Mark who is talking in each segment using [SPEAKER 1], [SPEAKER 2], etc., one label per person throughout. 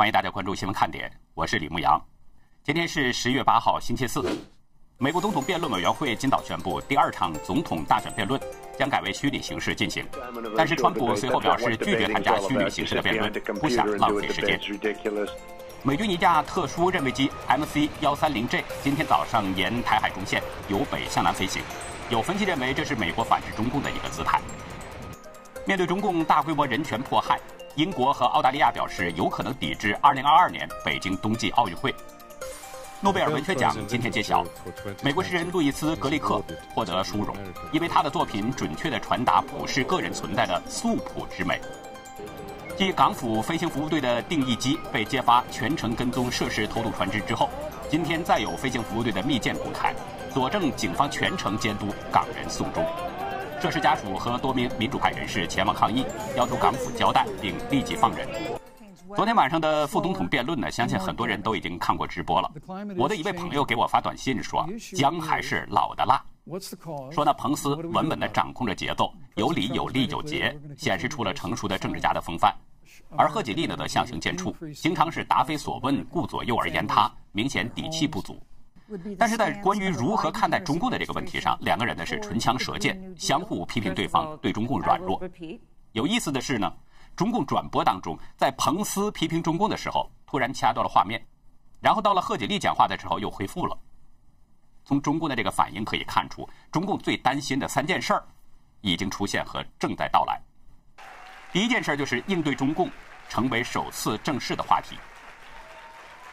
[SPEAKER 1] 欢迎大家关注新闻看点，我是李牧阳。今天是十月八号，星期四。美国总统辩论委员会今早宣布，第二场总统大选辩论将改为虚拟形式进行。但是，川普随后表示拒绝参加虚拟形式的辩论，不想浪费时间。美军一架特殊任务机 MC 幺三零 J 今天早上沿台海中线由北向南飞行，有分析认为这是美国反制中共的一个姿态。面对中共大规模人权迫害。英国和澳大利亚表示有可能抵制2022年北京冬季奥运会。诺贝尔文学奖今天揭晓，美国诗人路易斯·格里克获得殊荣，因为他的作品准确地传达普世个人存在的素朴之美。继港府飞行服务队的定义机被揭发全程跟踪涉事偷渡船只之后，今天再有飞行服务队的密件公开，佐证警方全程监督港人送终。涉事家属和多名民主派人士前往抗议，要求港府交代并立即放人。昨天晚上的副总统辩论呢，相信很多人都已经看过直播了。我的一位朋友给我发短信说：“姜还是老的辣。”说呢，彭斯稳稳地掌控着节奏，有理有利有节，显示出了成熟的政治家的风范。而贺锦丽呢，则相形见绌，经常是答非所问，顾左右而言他，明显底气不足。但是在关于如何看待中共的这个问题上，两个人呢是唇枪舌剑，相互批评对方对中共软弱。有意思的是呢，中共转播当中，在彭斯批评中共的时候，突然掐断了画面，然后到了贺锦丽讲话的时候又恢复了。从中共的这个反应可以看出，中共最担心的三件事儿已经出现和正在到来。第一件事就是应对中共成为首次正式的话题。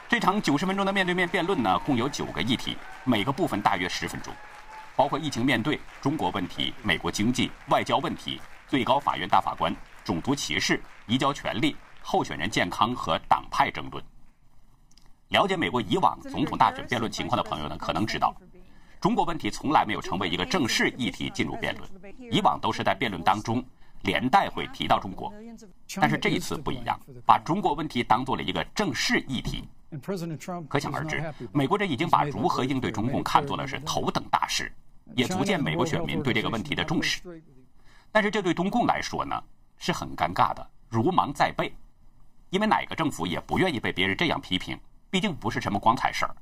[SPEAKER 1] 这场九十分钟的面对面辩论呢，共有九个议题，每个部分大约十分钟，包括疫情面对、中国问题、美国经济、外交问题、最高法院大法官、种族歧视、移交权利、候选人健康和党派争论。了解美国以往总统大选辩论情况的朋友呢，可能知道，中国问题从来没有成为一个正式议题进入辩论，以往都是在辩论当中连带会提到中国，但是这一次不一样，把中国问题当做了一个正式议题。可想而知，美国人已经把如何应对中共看作了是头等大事，也足见美国选民对这个问题的重视。但是这对中共来说呢，是很尴尬的，如芒在背，因为哪个政府也不愿意被别人这样批评，毕竟不是什么光彩事儿。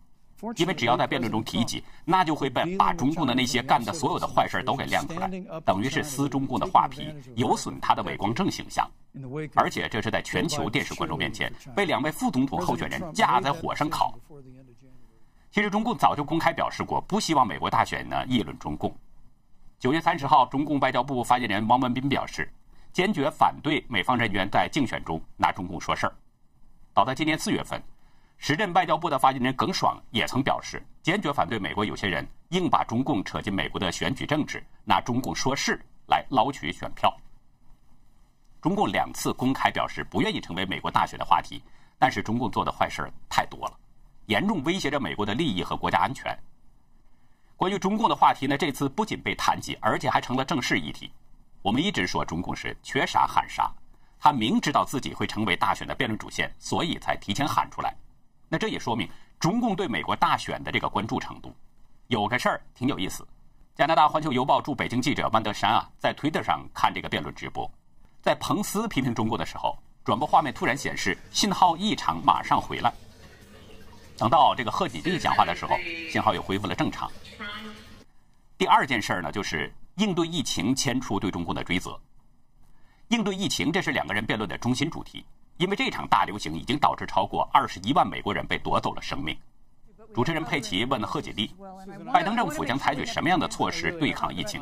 [SPEAKER 1] 因为只要在辩论中提及，那就会被把中共的那些干的所有的坏事都给亮出来，等于是撕中共的画皮，有损他的伪光正形象。而且这是在全球电视观众面前被两位副总统候选人架在火上烤。其实中共早就公开表示过，不希望美国大选呢议论中共。九月三十号，中共外交部发言人汪文斌表示，坚决反对美方人员在竞选中拿中共说事儿。早在今年四月份。时任外交部的发言人耿爽也曾表示，坚决反对美国有些人硬把中共扯进美国的选举政治，拿中共说事来捞取选票。中共两次公开表示不愿意成为美国大选的话题，但是中共做的坏事太多了，严重威胁着美国的利益和国家安全。关于中共的话题呢，这次不仅被谈及，而且还成了正式议题。我们一直说中共是缺啥喊啥，他明知道自己会成为大选的辩论主线，所以才提前喊出来。那这也说明中共对美国大选的这个关注程度。有个事儿挺有意思，加拿大环球邮报驻北京记者万德山啊，在推特上看这个辩论直播，在彭斯批评中国的时候，转播画面突然显示信号异常，马上回来。等到这个贺锦丽讲话的时候，信号又恢复了正常。第二件事呢，就是应对疫情牵出对中共的追责。应对疫情，这是两个人辩论的中心主题。因为这场大流行已经导致超过二十一万美国人被夺走了生命。主持人佩奇问了贺锦丽：“拜登政府将采取什么样的措施对抗疫情？”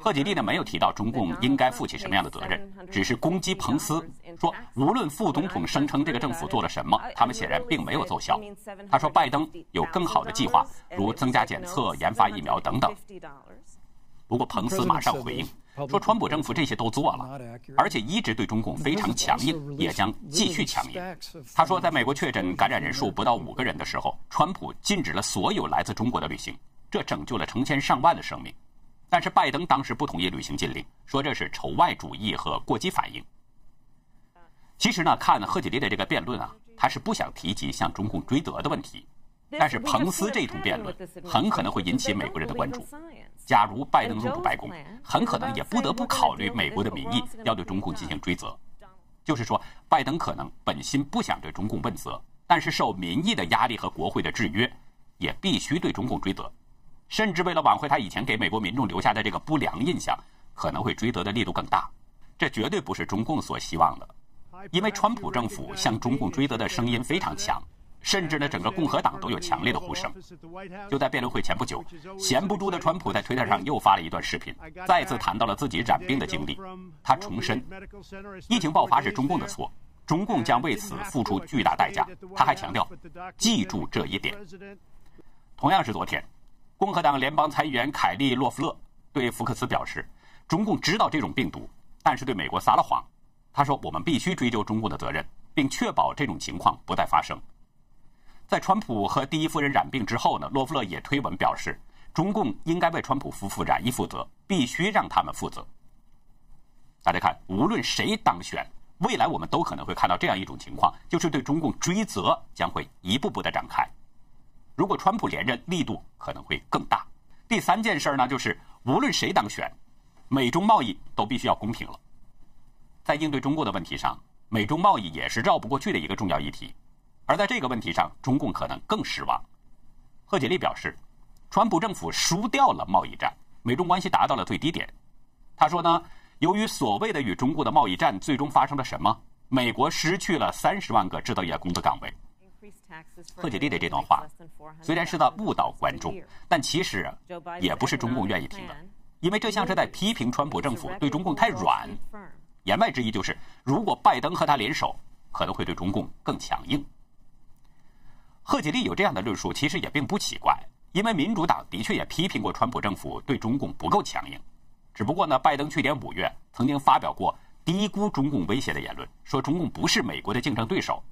[SPEAKER 1] 贺锦丽呢没有提到中共应该负起什么样的责任，只是攻击彭斯，说无论副总统声称这个政府做了什么，他们显然并没有奏效。他说拜登有更好的计划，如增加检测、研发疫苗等等。不过彭斯马上回应。说川普政府这些都做了，而且一直对中共非常强硬，也将继续强硬。他说，在美国确诊感染人数不到五个人的时候，川普禁止了所有来自中国的旅行，这拯救了成千上万的生命。但是拜登当时不同意旅行禁令，说这是仇外主义和过激反应。其实呢，看贺锦丽的这个辩论啊，他是不想提及向中共追责的问题。但是彭斯这一通辩论很可能会引起美国人的关注。假如拜登入主白宫，很可能也不得不考虑美国的民意，要对中共进行追责。就是说，拜登可能本心不想对中共问责，但是受民意的压力和国会的制约，也必须对中共追责，甚至为了挽回他以前给美国民众留下的这个不良印象，可能会追责的力度更大。这绝对不是中共所希望的，因为川普政府向中共追责的声音非常强。甚至呢，整个共和党都有强烈的呼声。就在辩论会前不久，闲不住的川普在推特上又发了一段视频，再次谈到了自己染病的经历。他重申，疫情爆发是中共的错，中共将为此付出巨大代价。他还强调，记住这一点。同样是昨天，共和党联邦参议员凯利·洛夫勒对福克斯表示，中共知道这种病毒，但是对美国撒了谎。他说：“我们必须追究中共的责任，并确保这种情况不再发生。”在川普和第一夫人染病之后呢，洛夫勒也推文表示，中共应该为川普夫妇染疫负责，必须让他们负责。大家看，无论谁当选，未来我们都可能会看到这样一种情况，就是对中共追责将会一步步的展开。如果川普连任，力度可能会更大。第三件事呢，就是无论谁当选，美中贸易都必须要公平了。在应对中国的问题上，美中贸易也是绕不过去的一个重要议题。而在这个问题上，中共可能更失望。贺锦丽表示，川普政府输掉了贸易战，美中关系达到了最低点。他说呢，由于所谓的与中国的贸易战，最终发生了什么？美国失去了三十万个制造业工作岗位。贺锦丽的这段话虽然是在误导观众，但其实也不是中共愿意听的，因为这像是在批评川普政府对中共太软。言外之意就是，如果拜登和他联手，可能会对中共更强硬。贺锦丽有这样的论述，其实也并不奇怪，因为民主党的确也批评过川普政府对中共不够强硬。只不过呢，拜登去年五月曾经发表过低估中共威胁的言论，说中共不是美国的竞争对手。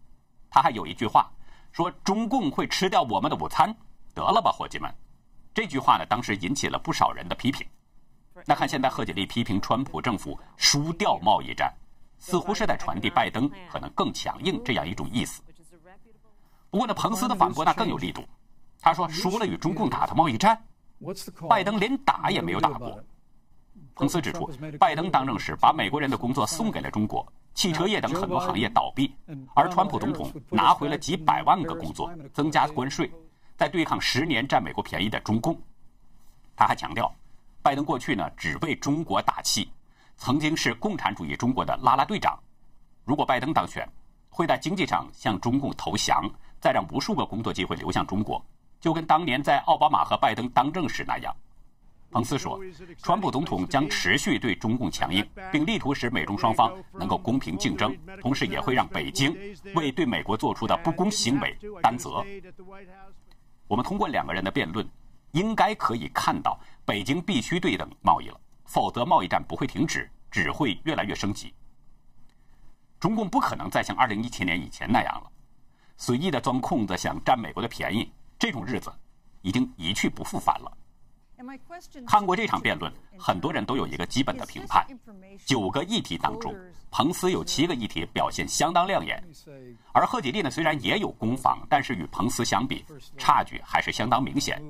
[SPEAKER 1] 他还有一句话说：“中共会吃掉我们的午餐。”得了吧，伙计们！这句话呢，当时引起了不少人的批评。那看现在贺锦丽批评川普政府输掉贸易战，似乎是在传递拜登可能更强硬这样一种意思。不过呢，彭斯的反驳那更有力度。他说：“输了与中共打的贸易战，拜登连打也没有打过。”彭斯指出，拜登当政时把美国人的工作送给了中国，汽车业等很多行业倒闭，而川普总统拿回了几百万个工作，增加关税，在对抗十年占美国便宜的中共。他还强调，拜登过去呢只为中国打气，曾经是共产主义中国的拉拉队长。如果拜登当选，会在经济上向中共投降。再让无数个工作机会流向中国，就跟当年在奥巴马和拜登当政时那样。彭斯说，川普总统将持续对中共强硬，并力图使美中双方能够公平竞争，同时也会让北京为对美国做出的不公行为担责。我们通过两个人的辩论，应该可以看到，北京必须对等贸易了，否则贸易战不会停止，只会越来越升级。中共不可能再像二零一七年以前那样了。随意的钻空子想占美国的便宜，这种日子已经一去不复返了。看过这场辩论，很多人都有一个基本的评判：九个议题当中，彭斯有七个议题表现相当亮眼，而贺锦丽呢虽然也有攻防，但是与彭斯相比，差距还是相当明显。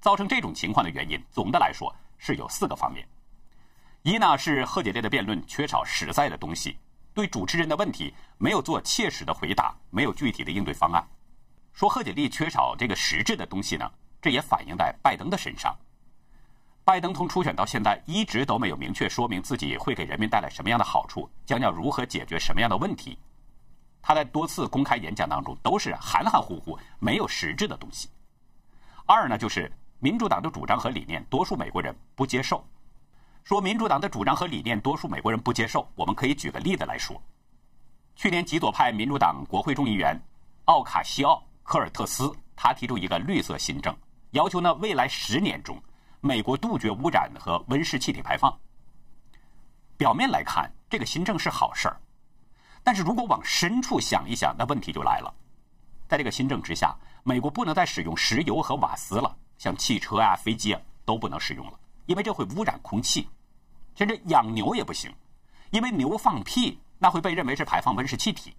[SPEAKER 1] 造成这种情况的原因，总的来说是有四个方面：一呢是贺锦丽的辩论缺少实在的东西。对主持人的问题没有做切实的回答，没有具体的应对方案。说贺锦丽缺少这个实质的东西呢，这也反映在拜登的身上。拜登从初选到现在一直都没有明确说明自己会给人民带来什么样的好处，将要如何解决什么样的问题。他在多次公开演讲当中都是含含糊糊，没有实质的东西。二呢，就是民主党的主张和理念，多数美国人不接受。说民主党的主张和理念，多数美国人不接受。我们可以举个例子来说：去年极左派民主党国会众议员奥卡西奥·科尔特斯，他提出一个绿色新政，要求呢未来十年中，美国杜绝污染和温室气体排放。表面来看，这个新政是好事儿，但是如果往深处想一想，那问题就来了。在这个新政之下，美国不能再使用石油和瓦斯了，像汽车啊、飞机啊都不能使用了。因为这会污染空气，甚至养牛也不行，因为牛放屁那会被认为是排放温室气体。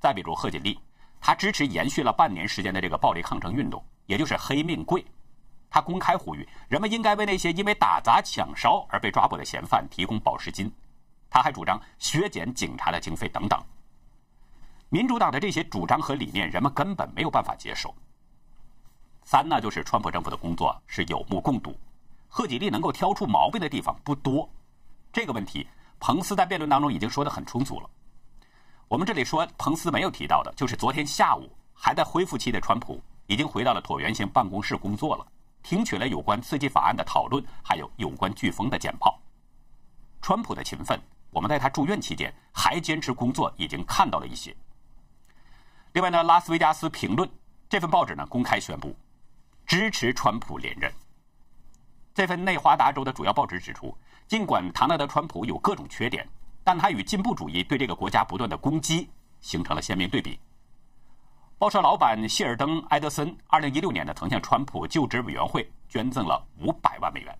[SPEAKER 1] 再比如贺锦丽，他支持延续了半年时间的这个暴力抗争运动，也就是黑命贵。他公开呼吁人们应该为那些因为打砸抢烧而被抓捕的嫌犯提供保释金。他还主张削减警察的经费等等。民主党的这些主张和理念，人们根本没有办法接受。三呢，就是川普政府的工作是有目共睹，贺锦丽能够挑出毛病的地方不多。这个问题，彭斯在辩论当中已经说得很充足了。我们这里说，彭斯没有提到的，就是昨天下午还在恢复期的川普已经回到了椭圆形办公室工作了，听取了有关刺激法案的讨论，还有有关飓风的简报。川普的勤奋，我们在他住院期间还坚持工作，已经看到了一些。另外呢，拉斯维加斯评论这份报纸呢公开宣布支持川普连任。这份内华达州的主要报纸指出，尽管唐纳德·川普有各种缺点。但他与进步主义对这个国家不断的攻击形成了鲜明对比。报社老板谢尔登·埃德森二零一六年呢，曾向川普就职委员会捐赠了五百万美元。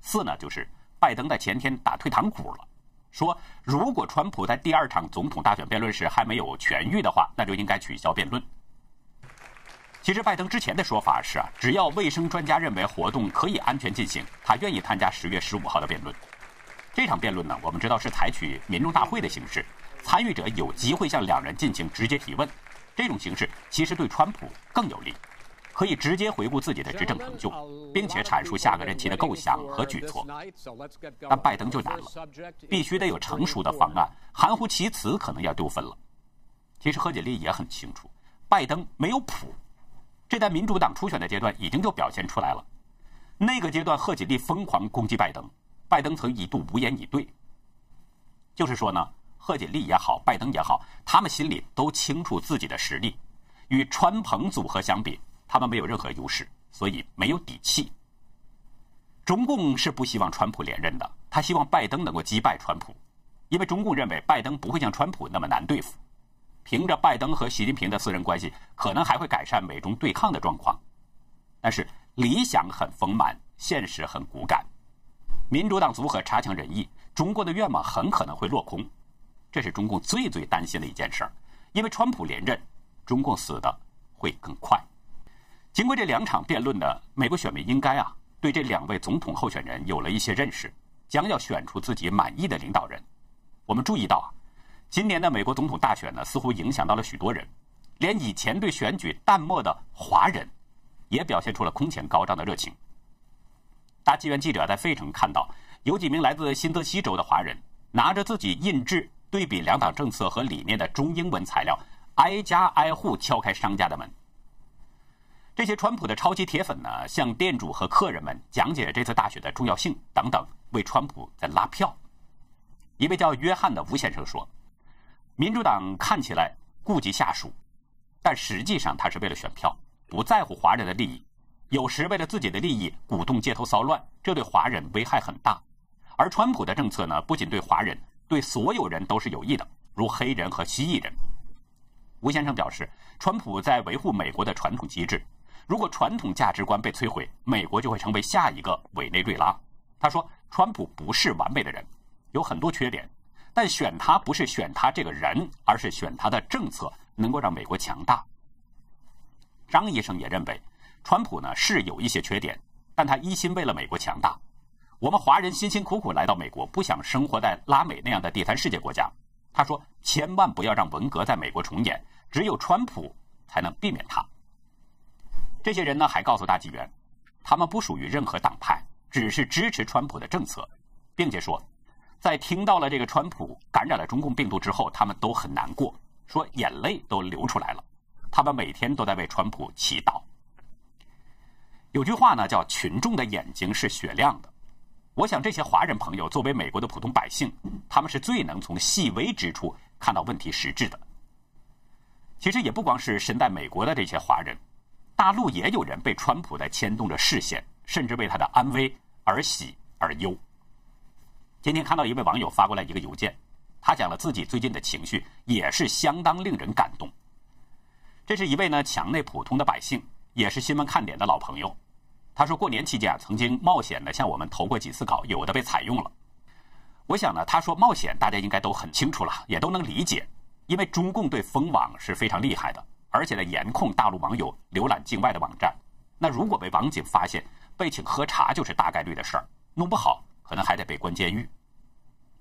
[SPEAKER 1] 四呢，就是拜登在前天打退堂鼓了，说如果川普在第二场总统大选辩论时还没有痊愈的话，那就应该取消辩论。其实拜登之前的说法是啊，只要卫生专家认为活动可以安全进行，他愿意参加十月十五号的辩论。这场辩论呢，我们知道是采取民众大会的形式，参与者有机会向两人进行直接提问。这种形式其实对川普更有利，可以直接回顾自己的执政成就，并且阐述下个任期的构想和举措。但拜登就难了，必须得有成熟的方案，含糊其辞可能要丢分了。其实贺锦丽也很清楚，拜登没有谱，这在民主党初选的阶段已经就表现出来了。那个阶段，贺锦丽疯狂攻击拜登。拜登曾一度无言以对，就是说呢，贺锦丽也好，拜登也好，他们心里都清楚自己的实力，与川彭组合相比，他们没有任何优势，所以没有底气。中共是不希望川普连任的，他希望拜登能够击败川普，因为中共认为拜登不会像川普那么难对付，凭着拜登和习近平的私人关系，可能还会改善美中对抗的状况。但是理想很丰满，现实很骨感。民主党组合差强人意，中国的愿望很可能会落空，这是中共最最担心的一件事儿。因为川普连任，中共死的会更快。经过这两场辩论呢，美国选民应该啊对这两位总统候选人有了一些认识，将要选出自己满意的领导人。我们注意到啊，今年的美国总统大选呢，似乎影响到了许多人，连以前对选举淡漠的华人，也表现出了空前高涨的热情。大纪元记者在费城看到，有几名来自新泽西州的华人拿着自己印制对比两党政策和理念的中英文材料，挨家挨户敲开商家的门。这些川普的超级铁粉呢，向店主和客人们讲解这次大选的重要性等等，为川普在拉票。一位叫约翰的吴先生说：“民主党看起来顾及下属，但实际上他是为了选票，不在乎华人的利益。”有时为了自己的利益鼓动街头骚乱，这对华人危害很大。而川普的政策呢，不仅对华人，对所有人都是有益的，如黑人和蜥蜴人。吴先生表示，川普在维护美国的传统机制。如果传统价值观被摧毁，美国就会成为下一个委内瑞拉。他说，川普不是完美的人，有很多缺点，但选他不是选他这个人，而是选他的政策能够让美国强大。张医生也认为。川普呢是有一些缺点，但他一心为了美国强大。我们华人辛辛苦苦来到美国，不想生活在拉美那样的第三世界国家。他说：“千万不要让文革在美国重演，只有川普才能避免它。”这些人呢还告诉大纪元，他们不属于任何党派，只是支持川普的政策，并且说，在听到了这个川普感染了中共病毒之后，他们都很难过，说眼泪都流出来了。他们每天都在为川普祈祷。有句话呢，叫“群众的眼睛是雪亮的”。我想，这些华人朋友作为美国的普通百姓，他们是最能从细微之处看到问题实质的。其实，也不光是身在美国的这些华人，大陆也有人被川普在牵动着视线，甚至为他的安危而喜而忧。今天看到一位网友发过来一个邮件，他讲了自己最近的情绪，也是相当令人感动。这是一位呢墙内普通的百姓，也是新闻看点的老朋友。他说过年期间啊，曾经冒险的向我们投过几次稿，有的被采用了。我想呢，他说冒险，大家应该都很清楚了，也都能理解，因为中共对封网是非常厉害的，而且呢严控大陆网友浏览境外的网站。那如果被网警发现，被请喝茶就是大概率的事儿，弄不好可能还得被关监狱。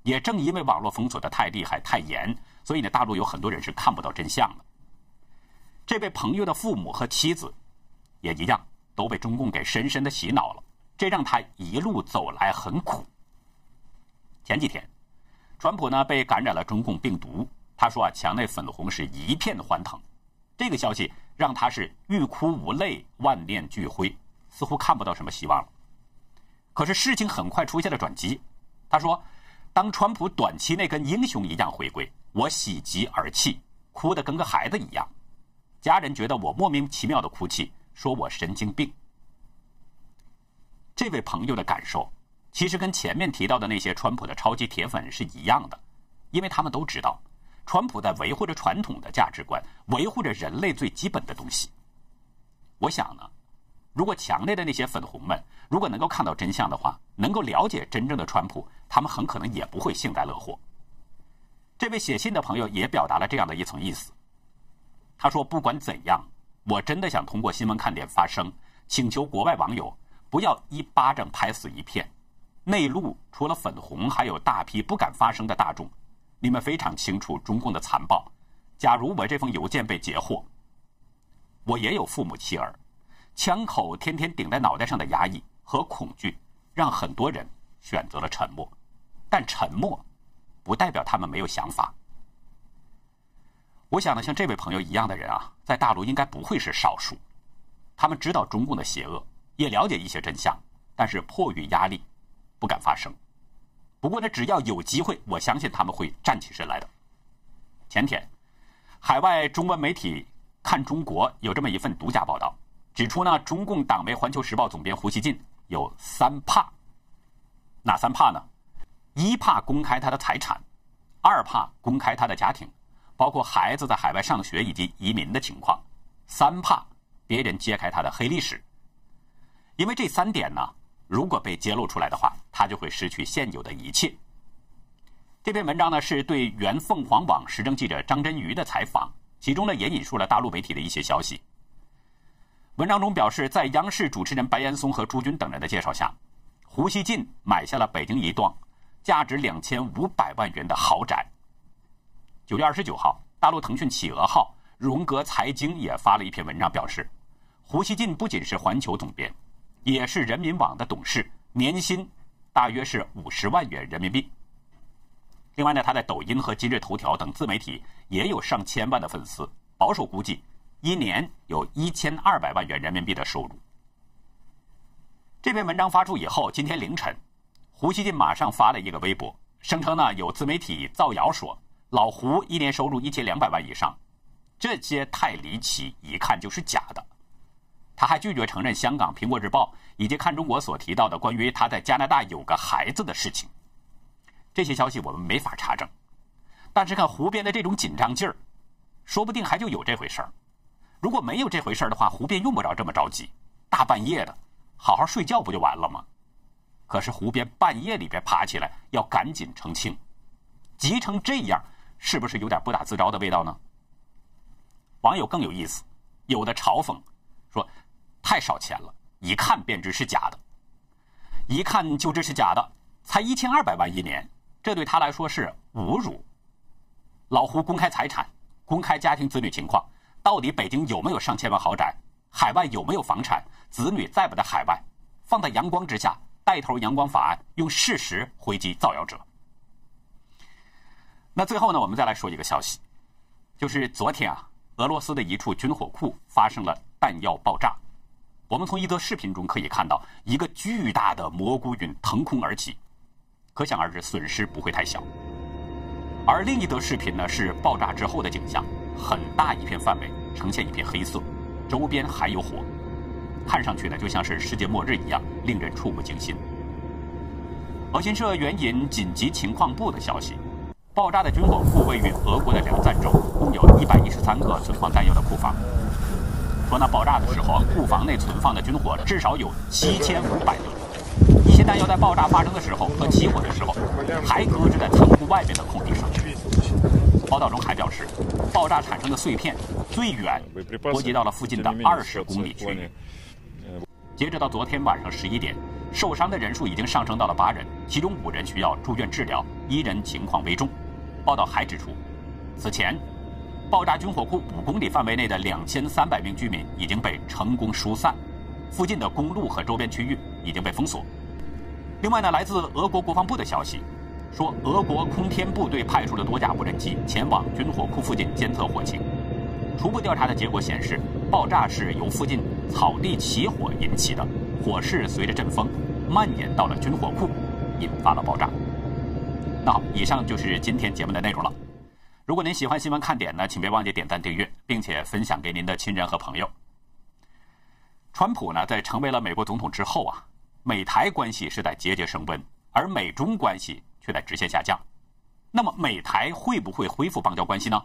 [SPEAKER 1] 也正因为网络封锁的太厉害、太严，所以呢，大陆有很多人是看不到真相的。这位朋友的父母和妻子也一样，都被中共给深深的洗脑了，这让他一路走来很苦。前几天，川普呢被感染了中共病毒，他说啊，墙内粉红是一片欢腾。这个消息让他是欲哭无泪、万念俱灰，似乎看不到什么希望了。可是事情很快出现了转机，他说。当川普短期内跟英雄一样回归，我喜极而泣，哭得跟个孩子一样。家人觉得我莫名其妙的哭泣，说我神经病。这位朋友的感受，其实跟前面提到的那些川普的超级铁粉是一样的，因为他们都知道，川普在维护着传统的价值观，维护着人类最基本的东西。我想呢。如果墙内的那些粉红们如果能够看到真相的话，能够了解真正的川普，他们很可能也不会幸灾乐祸。这位写信的朋友也表达了这样的一层意思。他说：“不管怎样，我真的想通过新闻看点发声，请求国外网友不要一巴掌拍死一片。内陆除了粉红，还有大批不敢发声的大众。你们非常清楚中共的残暴。假如我这封邮件被截获，我也有父母妻儿。”枪口天天顶在脑袋上的压抑和恐惧，让很多人选择了沉默。但沉默，不代表他们没有想法。我想呢，像这位朋友一样的人啊，在大陆应该不会是少数。他们知道中共的邪恶，也了解一些真相，但是迫于压力，不敢发声。不过呢，只要有机会，我相信他们会站起身来的。前天，海外中文媒体看中国有这么一份独家报道。指出呢，中共党媒《环球时报》总编胡锡进有三怕，哪三怕呢？一怕公开他的财产，二怕公开他的家庭，包括孩子在海外上学以及移民的情况，三怕别人揭开他的黑历史。因为这三点呢，如果被揭露出来的话，他就会失去现有的一切。这篇文章呢，是对原凤凰网时政记者张真瑜的采访，其中呢也引述了大陆媒体的一些消息。文章中表示，在央视主持人白岩松和朱军等人的介绍下，胡锡进买下了北京一幢价值两千五百万元的豪宅。九月二十九号，大陆腾讯企鹅号荣格财经也发了一篇文章，表示胡锡进不仅是环球总编，也是人民网的董事，年薪大约是五十万元人民币。另外呢，他在抖音和今日头条等自媒体也有上千万的粉丝，保守估计。一年有一千二百万元人民币的收入。这篇文章发出以后，今天凌晨，胡锡进马上发了一个微博，声称呢有自媒体造谣说老胡一年收入一千两百万以上，这些太离奇，一看就是假的。他还拒绝承认香港《苹果日报》以及看中国所提到的关于他在加拿大有个孩子的事情。这些消息我们没法查证，但是看胡编的这种紧张劲儿，说不定还就有这回事儿。如果没有这回事的话，胡编用不着这么着急，大半夜的，好好睡觉不就完了吗？可是胡编半夜里边爬起来要赶紧澄清，急成这样，是不是有点不打自招的味道呢？网友更有意思，有的嘲讽说：“太少钱了，一看便知是假的，一看就知是假的，才一千二百万一年，这对他来说是侮辱。”老胡公开财产，公开家庭子女情况。到底北京有没有上千万豪宅？海外有没有房产？子女在不在海外？放在阳光之下，带头阳光法案，用事实回击造谣者。那最后呢，我们再来说一个消息，就是昨天啊，俄罗斯的一处军火库发生了弹药爆炸。我们从一则视频中可以看到，一个巨大的蘑菇云腾空而起，可想而知损失不会太小。而另一则视频呢，是爆炸之后的景象。很大一片范围呈现一片黑色，周边还有火，看上去呢就像是世界末日一样，令人触目惊心。俄新社援引紧急情况部的消息，爆炸的军火库位于俄国的两赞州，共有一百一十三个存放弹药的库房。说那爆炸的时候，库房内存放的军火至少有七千五百吨，一些弹药在爆炸发生的时候和起火的时候，还搁置在仓库外面的空地上。报道中还表示，爆炸产生的碎片最远波及到了附近的二十公里区域。截止到昨天晚上十一点，受伤的人数已经上升到了八人，其中五人需要住院治疗，一人情况危重。报道还指出，此前爆炸军火库五公里范围内的两千三百名居民已经被成功疏散，附近的公路和周边区域已经被封锁。另外呢，来自俄国国防部的消息说，俄国空天部队派出了多架无人机前往军火库附近监测火情。初步调查的结果显示，爆炸是由附近草地起火引起的，火势随着阵风蔓延到了军火库，引发了爆炸。那好，以上就是今天节目的内容了。如果您喜欢新闻看点呢，请别忘记点赞订阅，并且分享给您的亲人和朋友。川普呢，在成为了美国总统之后啊，美台关系是在节节升温，而美中关系却在直线下降。那么，美台会不会恢复邦交关系呢？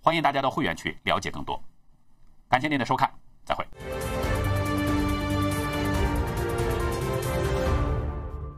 [SPEAKER 1] 欢迎大家到会员区了解更多。感谢您的收看，再会。